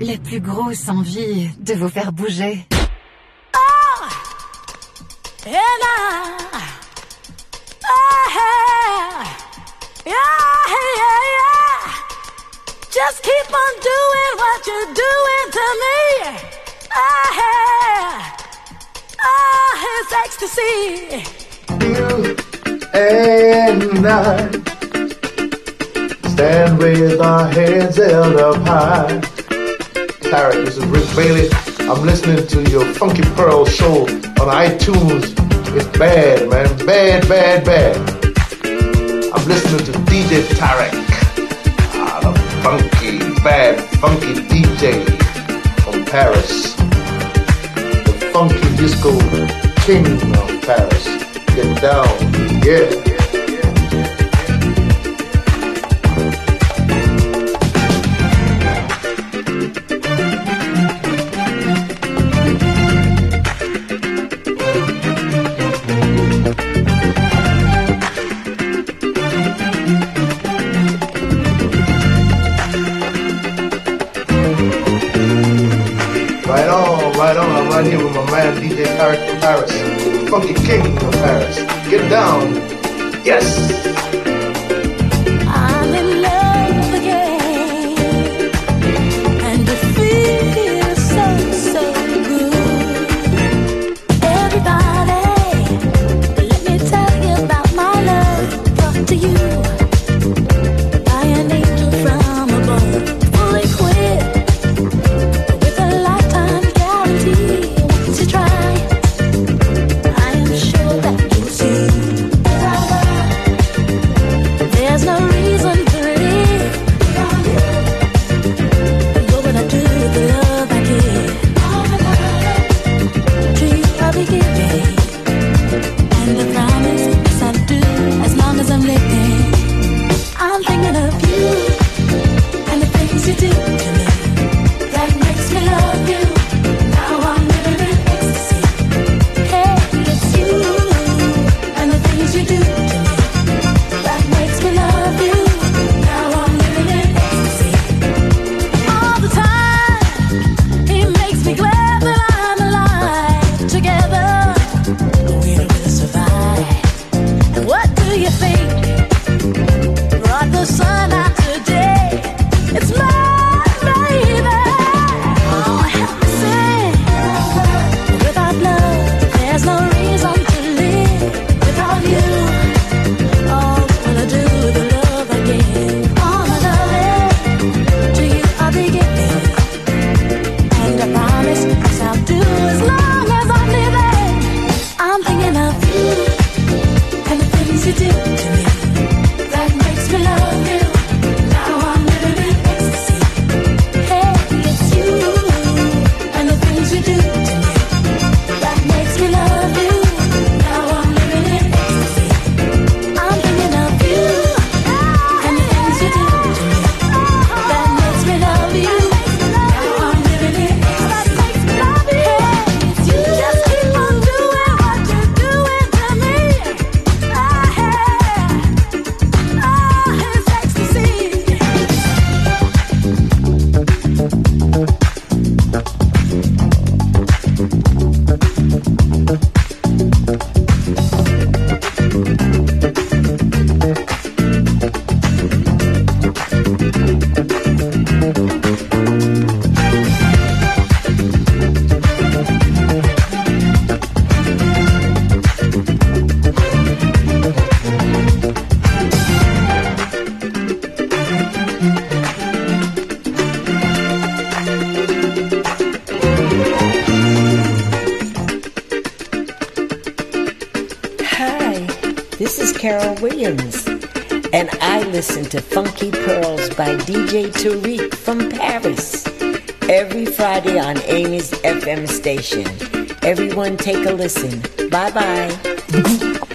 la plus grosse envie de vous faire bouger. I, I, yeah, yeah, yeah. Just keep on doing what you're doing to me. I, ah, it's ecstasy. You and I stand with our heads held up high. Tarek, this is Rick Bailey. I'm listening to your Funky Pearl show on iTunes. It's bad, man. Bad, bad, bad. I'm listening to DJ Tarek. Ah, the funky, bad, funky DJ from Paris. The funky disco king of Paris. Get down, yeah. Here with my man DJ from Paris. Funky King of Paris. Get down. Yes. Everyone take a listen. Bye bye.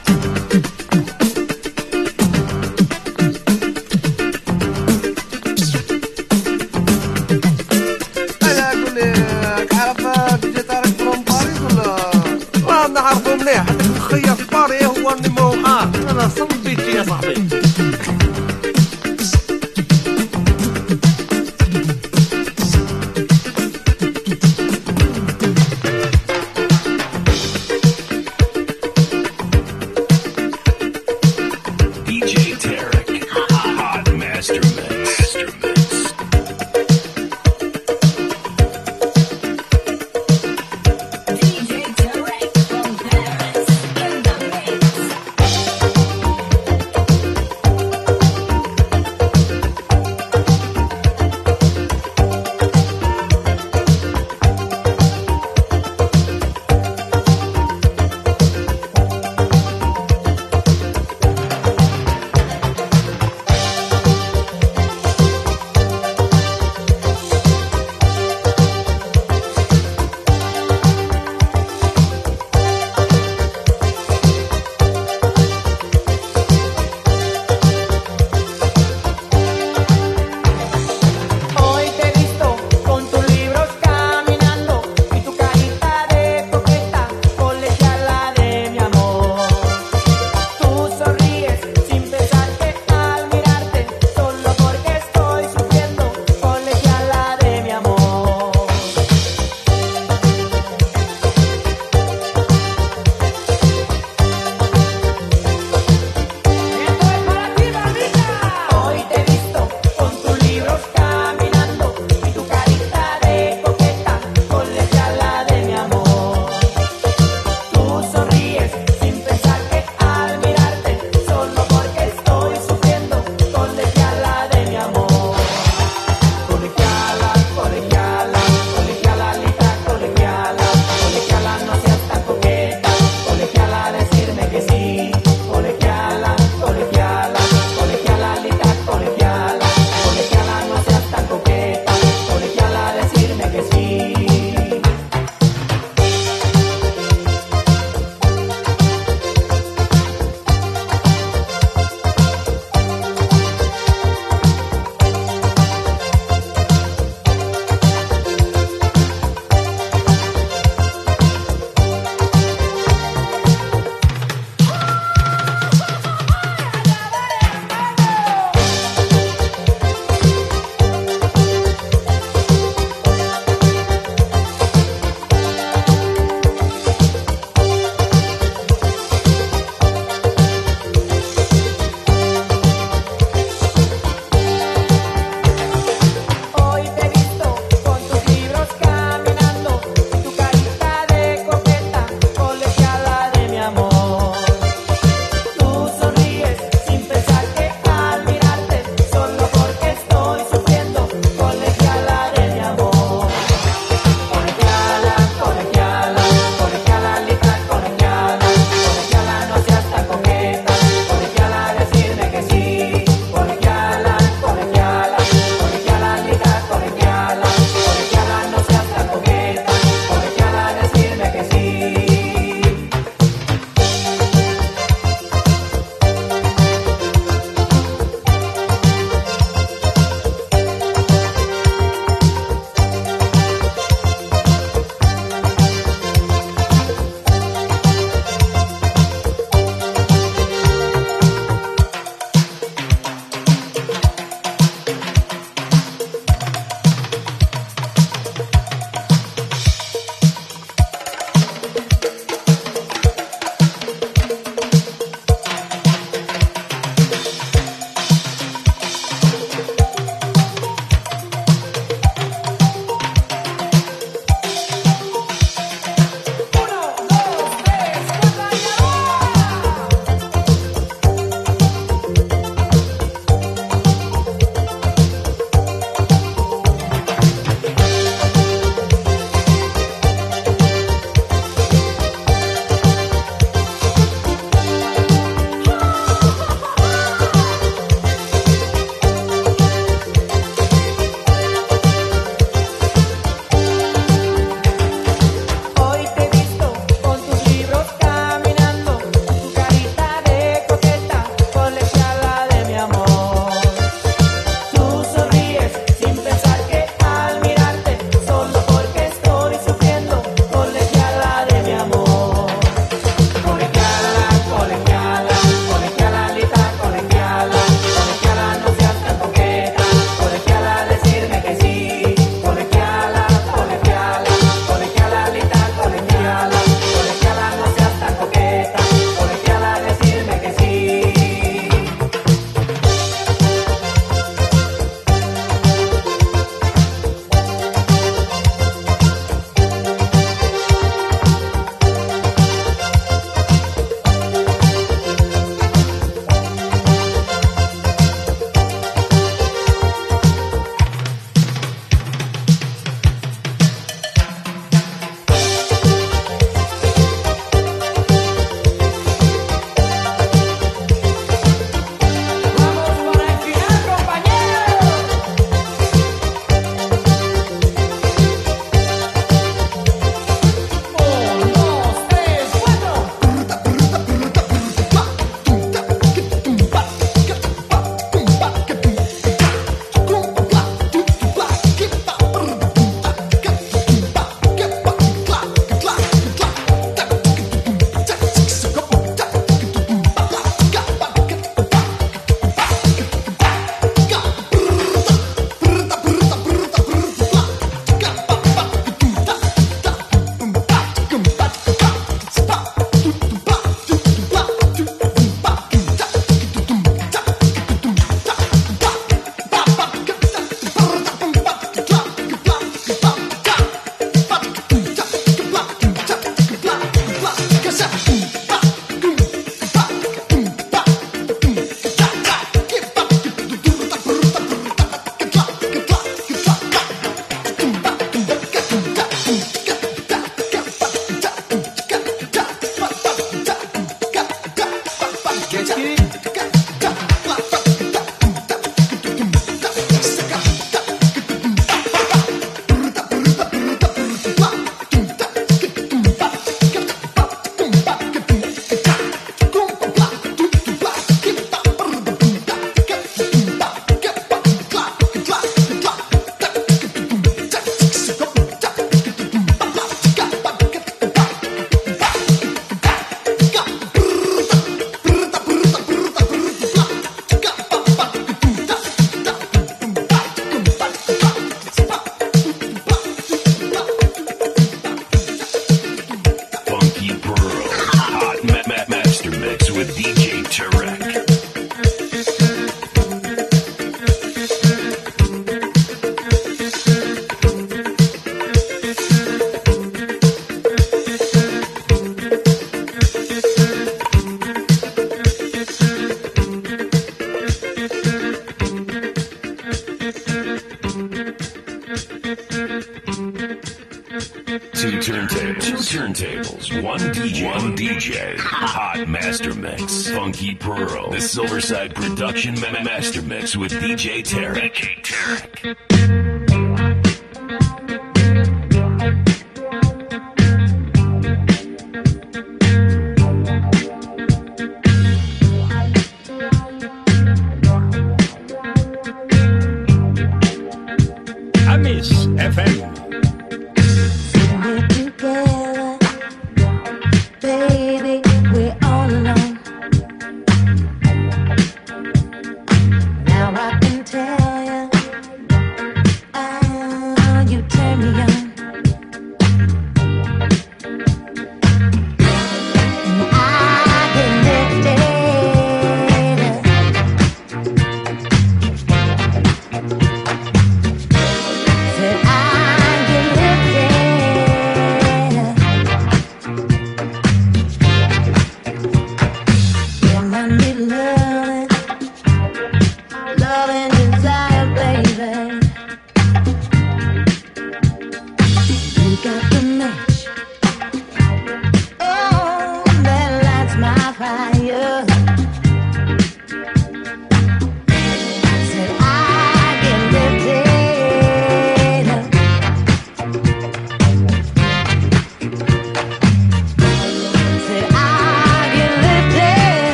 Pearl, the Silverside Production Master Mix with DJ Tarek.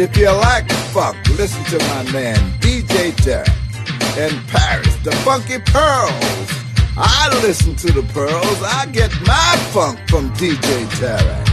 If you like funk, listen to my man DJ Terry in Paris, the Funky Pearls. I listen to the pearls. I get my funk from DJ Terry.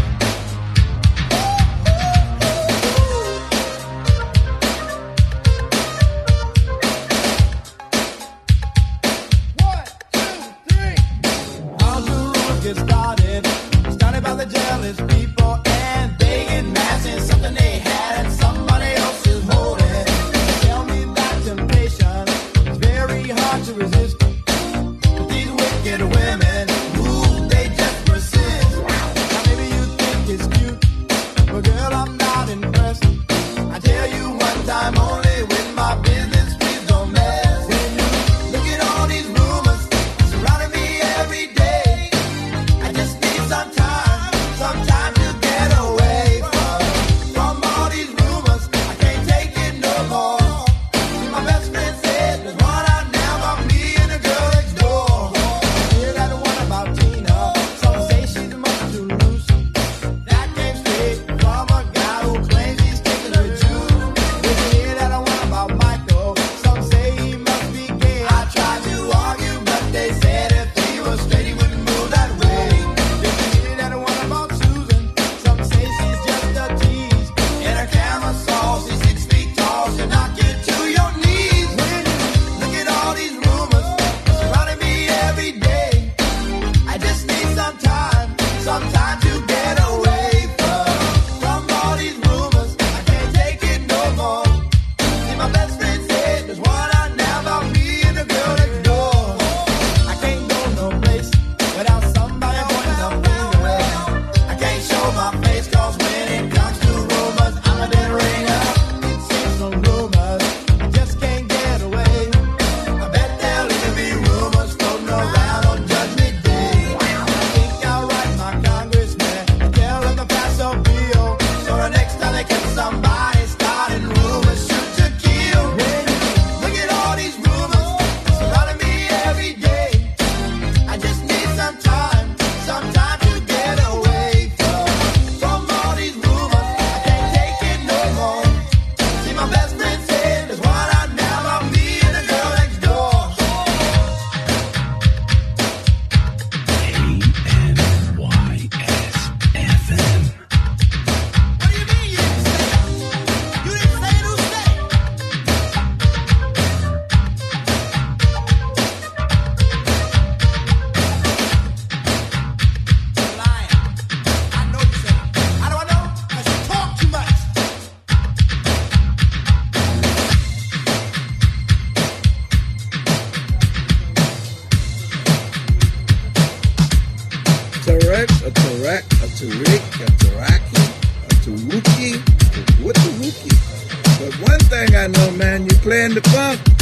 Wookie with the hookie? But one thing I know, man, you playing the funk.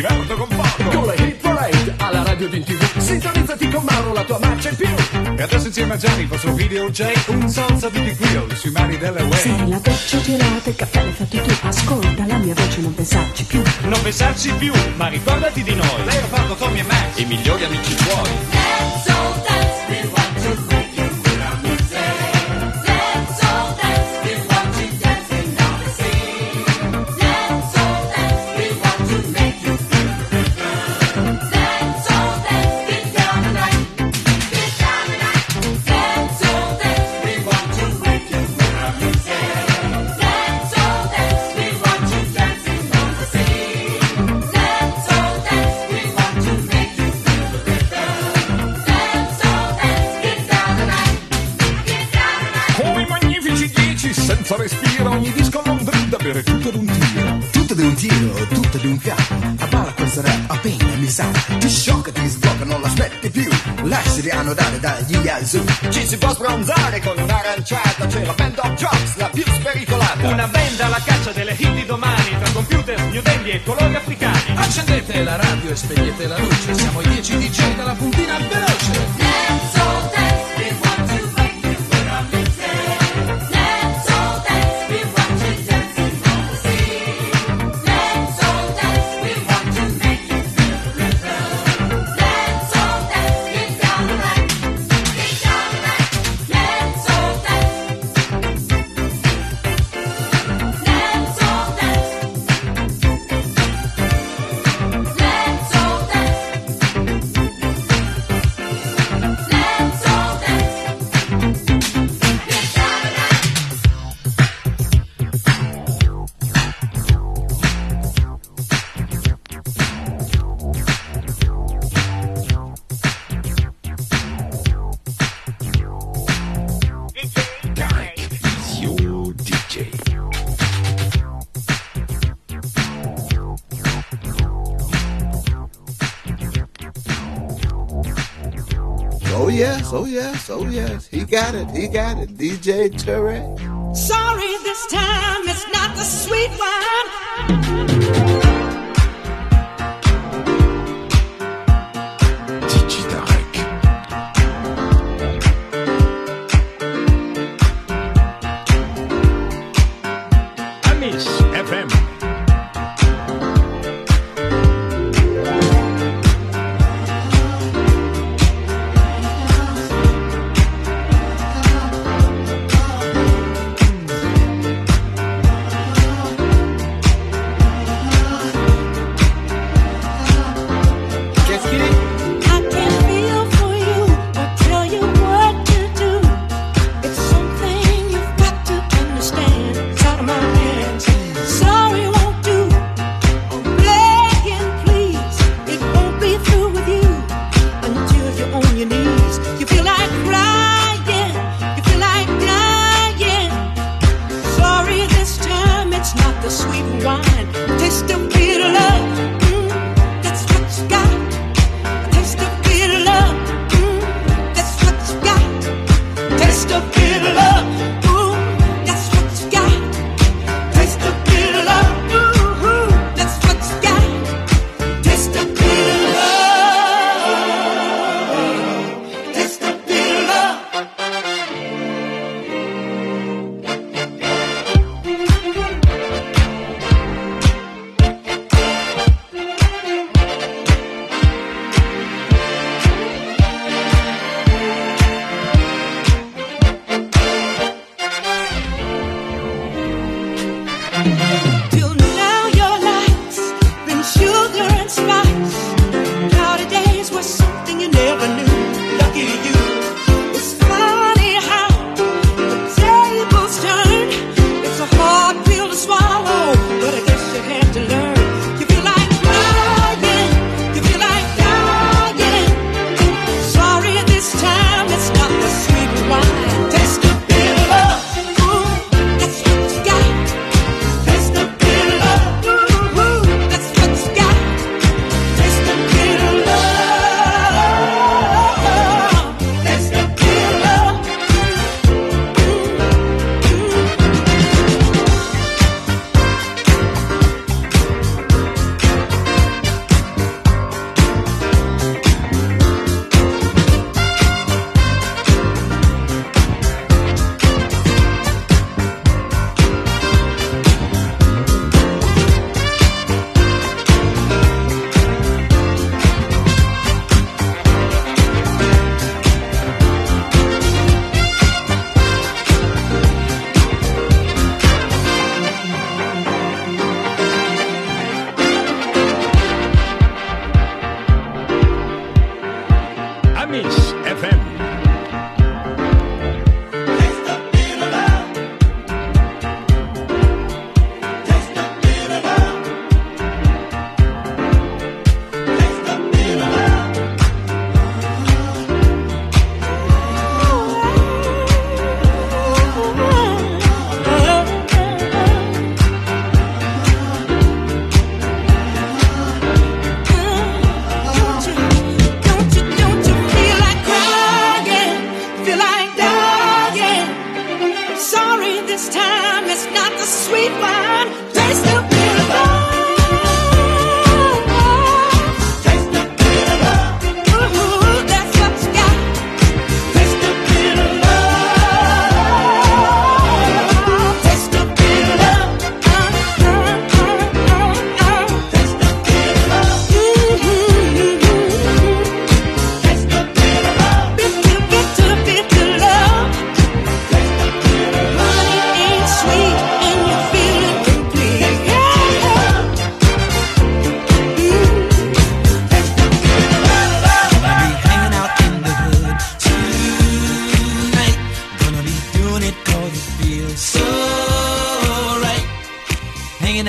Diverto con poco. Con la Hit Parade alla radio ed in tv Sintonizzati con Mauro, la tua marcia in più E adesso insieme a Gianni, il vostro video J, un salsa di Quill sui mari delle Way. Se la doccia gelata, il caffè l'hai fatto tu Ascolta la mia voce, non pensarci più Non pensarci più, ma ricordati di noi. Lei ha fatto Tommy e Max. I migliori amici tuoi. Bere tutto ad un tiro. Tutto di un tiro, tutto di un fiato. A balla questa rap appena mi sa. Ti sciocca, ti sblocca, non l'aspetti più. Lasciati annodare dagli Yazoo. Ci si può sbronzare con un'aranciata, c'è la band of jocks, la più spericolata. Una band alla caccia delle hit di domani, tra computer, new dandy e colori africani. Accendete la radio e spegnete la luce, siamo i 10 DJ dalla puntina veloce. Oh yes. He got it, he got it. DJ Tarek. Sorry, this time it's not the sweet one.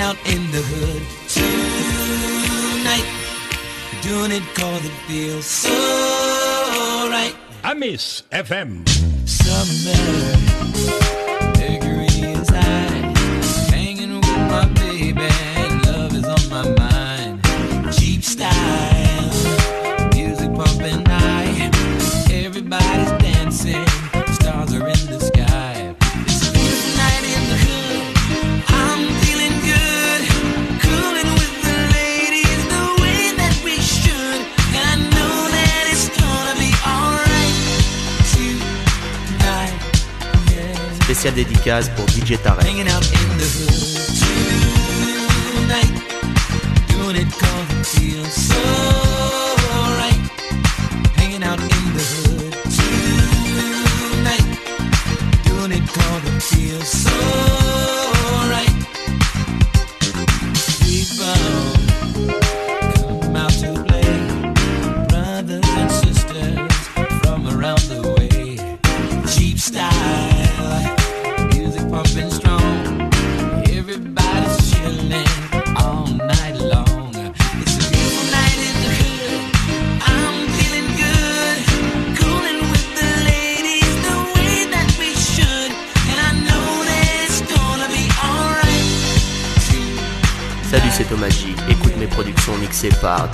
hanging out in the hood tonight. Doing it cause it feels so right. I miss FM. Summer. spéciale dédicace pour DJ Tarek.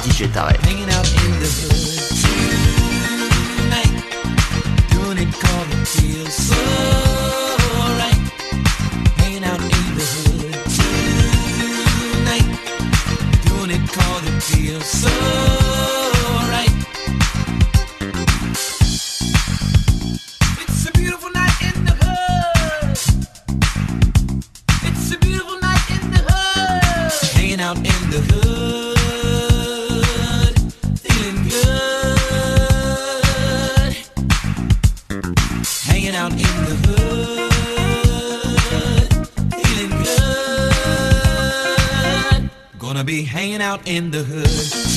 Digitaref. hanging out in the hood.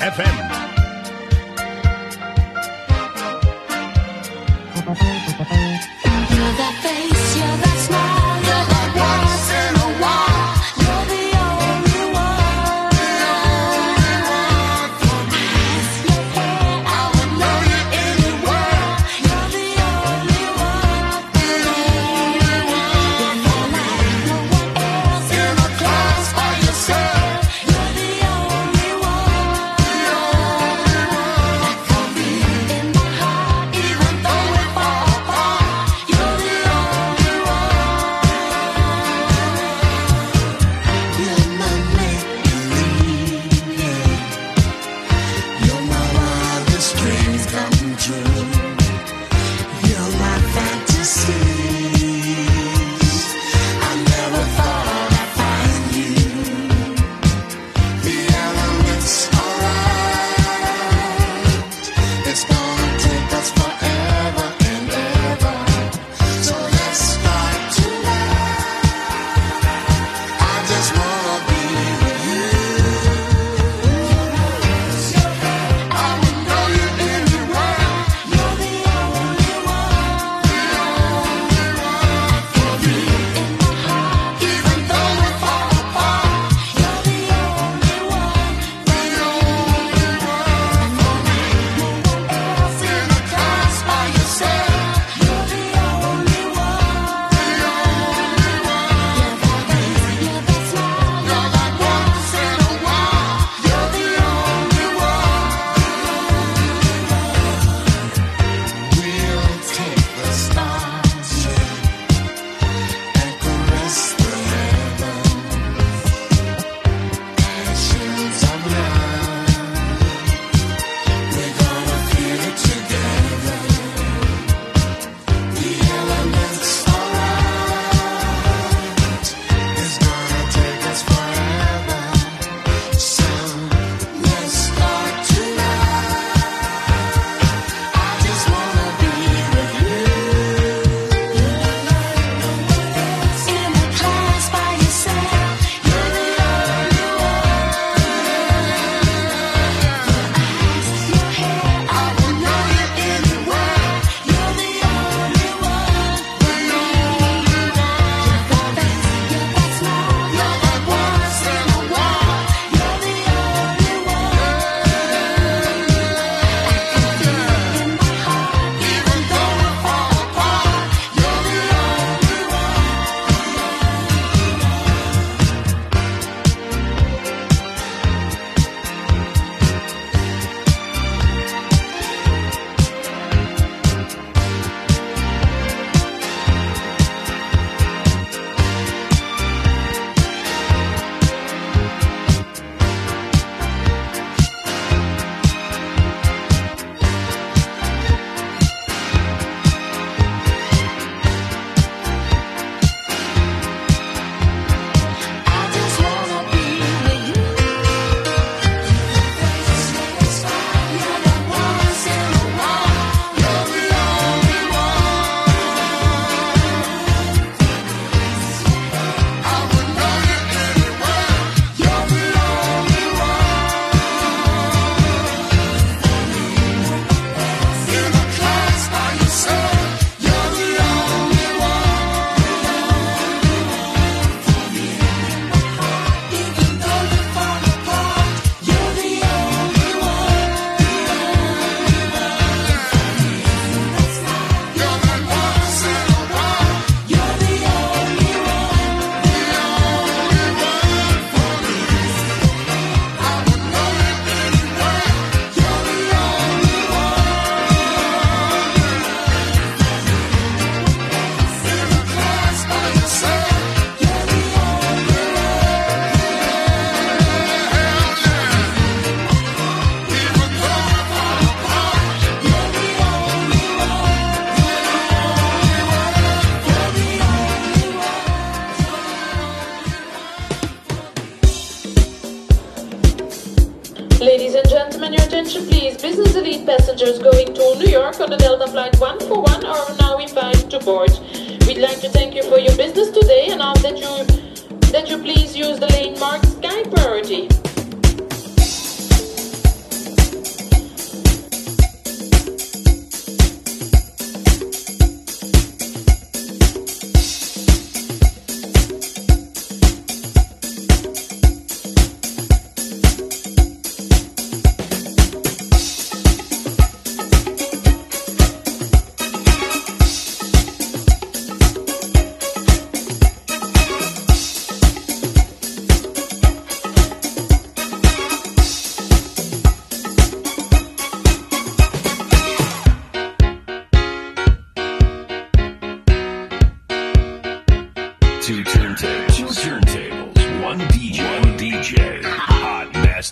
FM.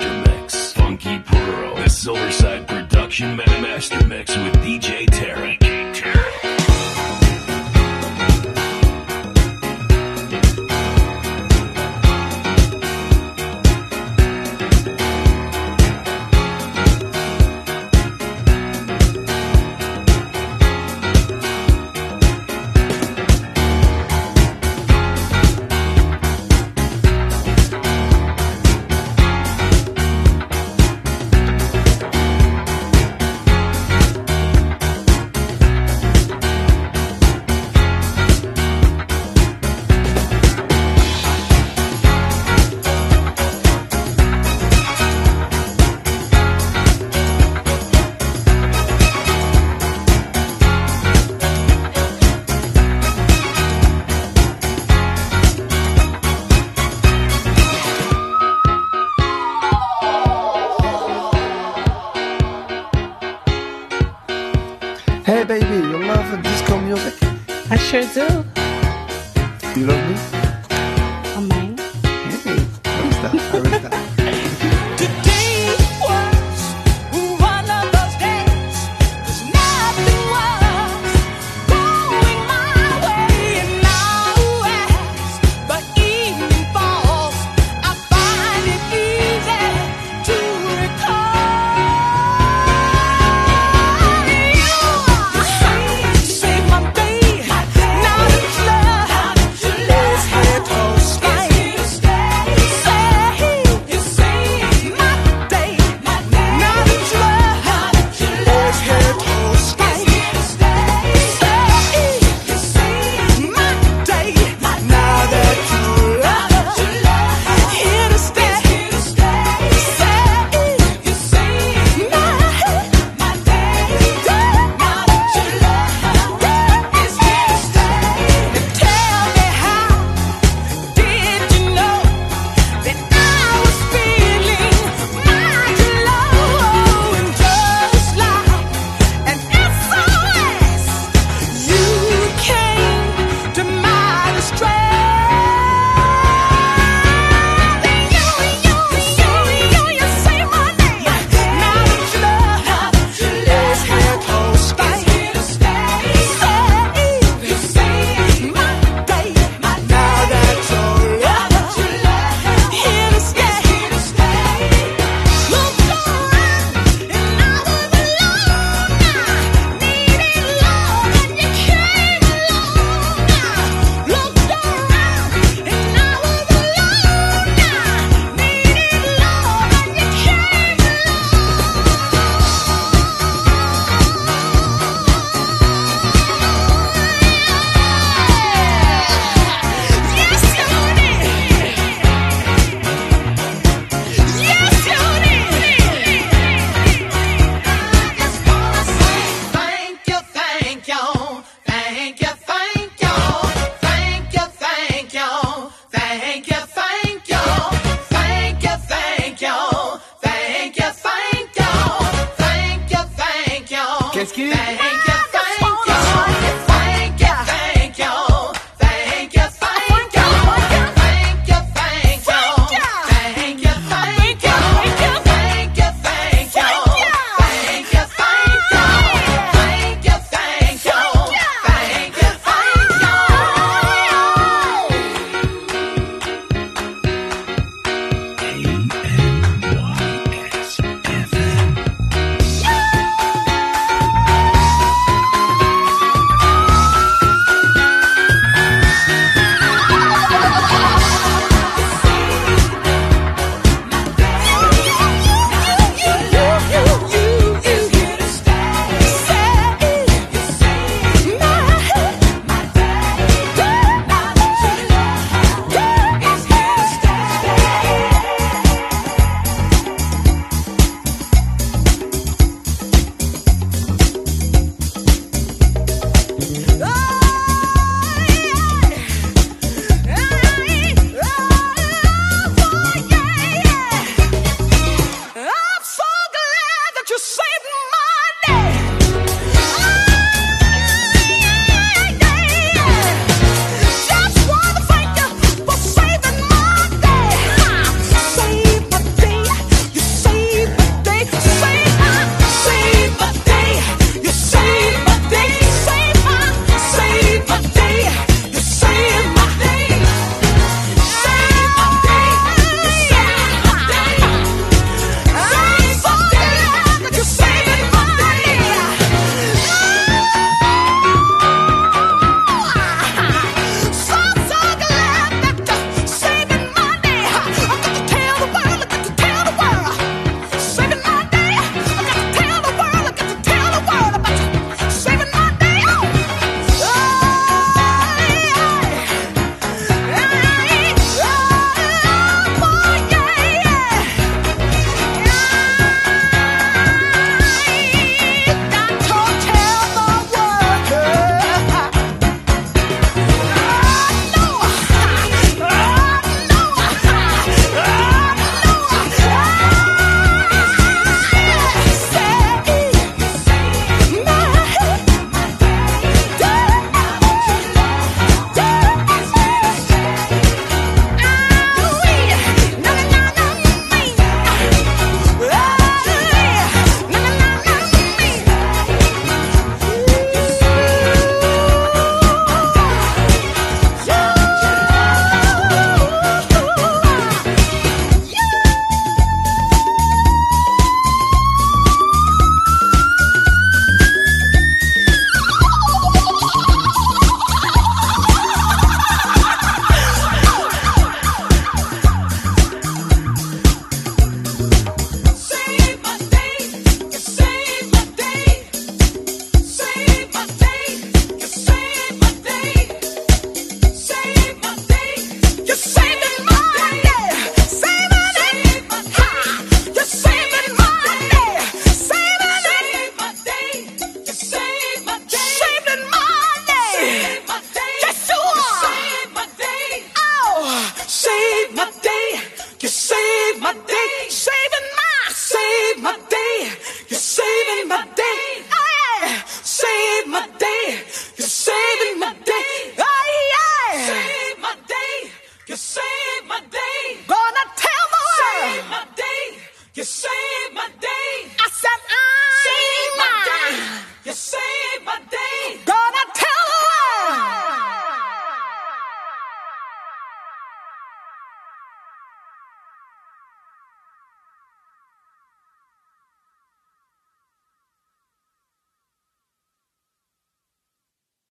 Master Mix. Funky Pearl. The Silverside Production Master Mix with DJ